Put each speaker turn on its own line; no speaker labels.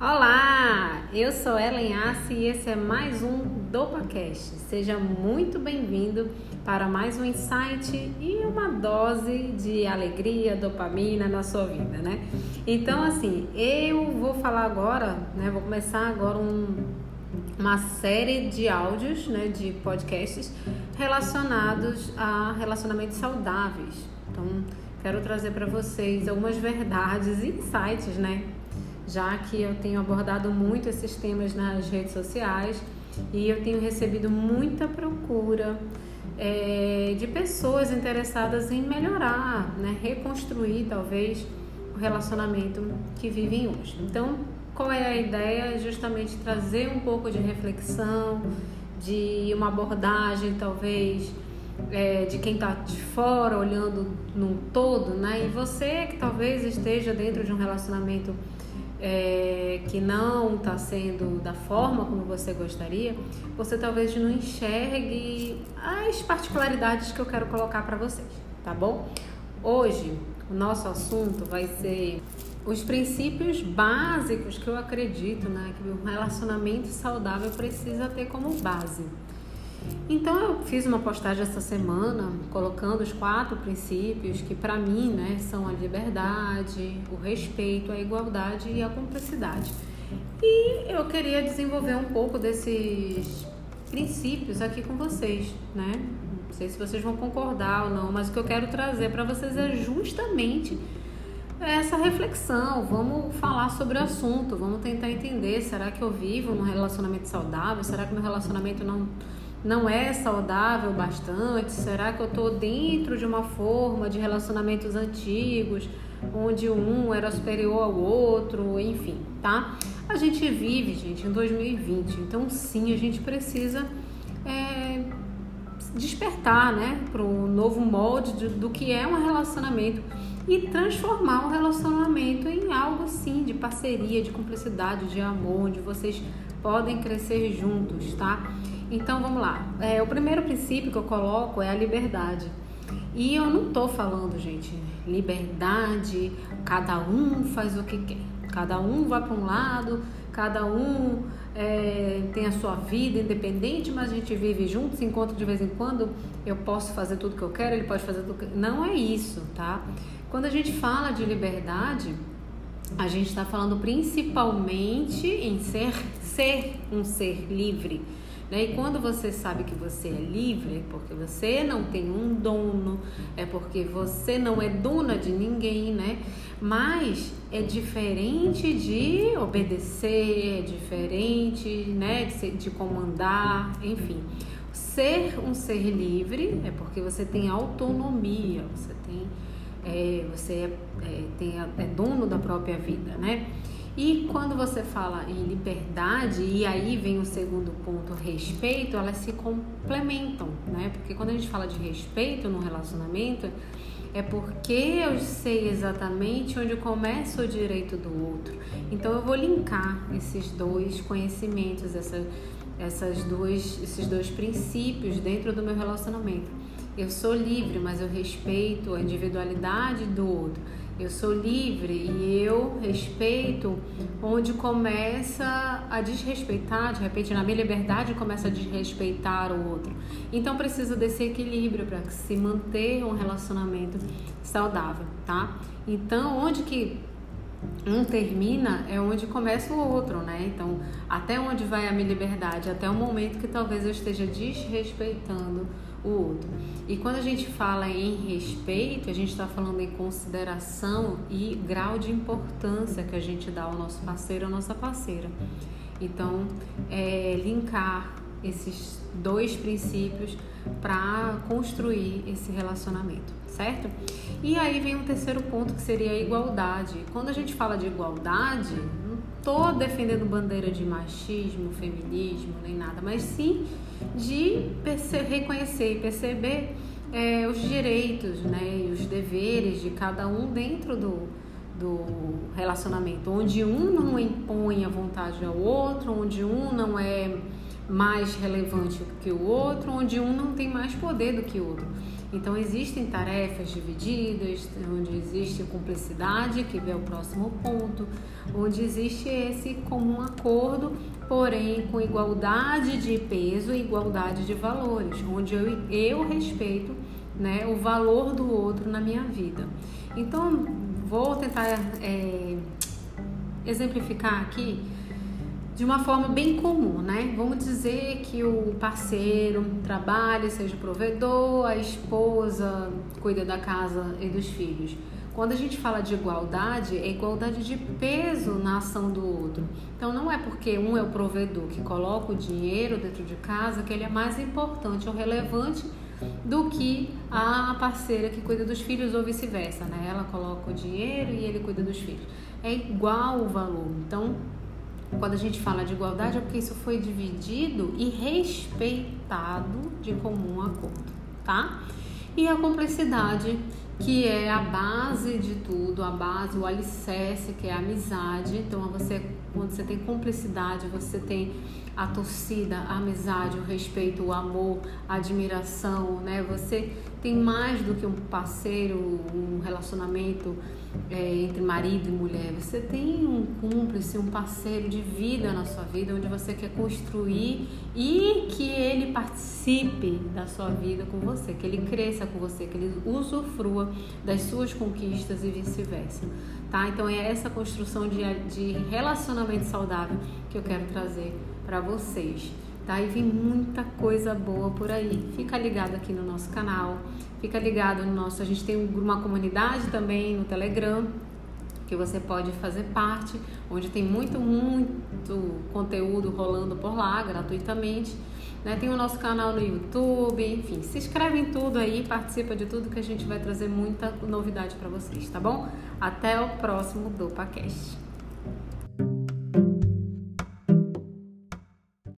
Olá, eu sou Ellen Assi e esse é mais um DopaCast. Seja muito bem-vindo para mais um insight e uma dose de alegria, dopamina na sua vida, né? Então, assim, eu vou falar agora, né? Vou começar agora um, uma série de áudios, né? De podcasts relacionados a relacionamentos saudáveis. Então, quero trazer para vocês algumas verdades e insights, né? Já que eu tenho abordado muito esses temas nas redes sociais e eu tenho recebido muita procura é, de pessoas interessadas em melhorar, né, reconstruir talvez o relacionamento que vivem hoje. Então, qual é a ideia? Justamente trazer um pouco de reflexão, de uma abordagem talvez é, de quem está de fora olhando num todo, né? E você que talvez esteja dentro de um relacionamento é, que não está sendo da forma como você gostaria, você talvez não enxergue as particularidades que eu quero colocar para vocês, tá bom? Hoje o nosso assunto vai ser os princípios básicos que eu acredito, né, que o relacionamento saudável precisa ter como base. Então eu fiz uma postagem essa semana colocando os quatro princípios que para mim, né, são a liberdade, o respeito, a igualdade e a cumplicidade. E eu queria desenvolver um pouco desses princípios aqui com vocês, né? Não sei se vocês vão concordar ou não, mas o que eu quero trazer para vocês é justamente essa reflexão. Vamos falar sobre o assunto, vamos tentar entender, será que eu vivo num relacionamento saudável? Será que meu relacionamento não não é saudável bastante? Será que eu estou dentro de uma forma de relacionamentos antigos, onde um era superior ao outro, enfim, tá? A gente vive, gente, em 2020, então sim, a gente precisa é, despertar, né, para novo molde de, do que é um relacionamento e transformar um relacionamento em algo sim de parceria, de cumplicidade, de amor, onde vocês podem crescer juntos, tá? Então vamos lá. É, o primeiro princípio que eu coloco é a liberdade. E eu não tô falando, gente, liberdade, cada um faz o que quer. Cada um vai para um lado, cada um é, tem a sua vida independente, mas a gente vive juntos, enquanto de vez em quando eu posso fazer tudo que eu quero, ele pode fazer tudo que... Não é isso, tá? Quando a gente fala de liberdade, a gente está falando principalmente em ser, ser um ser livre né? E quando você sabe que você é livre, é porque você não tem um dono, é porque você não é dona de ninguém, né? Mas é diferente de obedecer, é diferente, né, de, de comandar, enfim. Ser um ser livre é porque você tem autonomia, você tem, é, você é, é, tem, é dono da própria vida, né? E quando você fala em liberdade, e aí vem o segundo ponto, respeito, elas se complementam, né? Porque quando a gente fala de respeito no relacionamento, é porque eu sei exatamente onde começa o direito do outro. Então eu vou linkar esses dois conhecimentos, essa, essas dois, esses dois princípios dentro do meu relacionamento. Eu sou livre, mas eu respeito a individualidade do outro. Eu sou livre e eu respeito onde começa a desrespeitar, de repente na minha liberdade começa a desrespeitar o outro. Então precisa desse equilíbrio para se manter um relacionamento saudável, tá? Então onde que um termina é onde começa o outro, né? Então, até onde vai a minha liberdade? Até o momento que talvez eu esteja desrespeitando o outro. E quando a gente fala em respeito, a gente está falando em consideração e grau de importância que a gente dá ao nosso parceiro ou nossa parceira. Então, é, linkar esses dois princípios para construir esse relacionamento, certo? E aí vem um terceiro ponto que seria a igualdade. Quando a gente fala de igualdade, estou defendendo bandeira de machismo, feminismo, nem nada, mas sim de reconhecer e perceber é, os direitos né, e os deveres de cada um dentro do, do relacionamento, onde um não impõe a vontade ao outro, onde um não é mais relevante que o outro, onde um não tem mais poder do que o outro. Então existem tarefas divididas, onde existe cumplicidade, que é o próximo ponto, onde existe esse comum acordo, porém com igualdade de peso e igualdade de valores, onde eu, eu respeito né, o valor do outro na minha vida. Então vou tentar é, exemplificar aqui de uma forma bem comum, né? Vamos dizer que o parceiro trabalha, seja provedor, a esposa cuida da casa e dos filhos. Quando a gente fala de igualdade, é igualdade de peso na ação do outro. Então não é porque um é o provedor que coloca o dinheiro dentro de casa que ele é mais importante ou relevante do que a parceira que cuida dos filhos ou vice-versa, né? Ela coloca o dinheiro e ele cuida dos filhos. É igual o valor. Então, quando a gente fala de igualdade é porque isso foi dividido e respeitado de comum acordo, tá? E a complexidade, que é a base de tudo, a base, o alicerce, que é a amizade. Então, você, quando você tem cumplicidade, você tem a torcida, a amizade, o respeito, o amor, a admiração, né? Você tem mais do que um parceiro, um relacionamento é, entre marido e mulher. Você tem um cúmplice, um parceiro de vida na sua vida, onde você quer construir e que ele participe da sua vida com você, que ele cresça com você, que ele usufrua das suas conquistas e vice-versa. Tá? Então é essa construção de, de relacionamento saudável que eu quero trazer para vocês tá? E vem muita coisa boa por aí. Fica ligado aqui no nosso canal, fica ligado no nosso. A gente tem uma comunidade também no Telegram que você pode fazer parte, onde tem muito, muito conteúdo rolando por lá gratuitamente. Né? Tem o nosso canal no YouTube, enfim, se inscreve em tudo aí, participa de tudo que a gente vai trazer muita novidade para vocês, tá bom? Até o próximo DopaCast.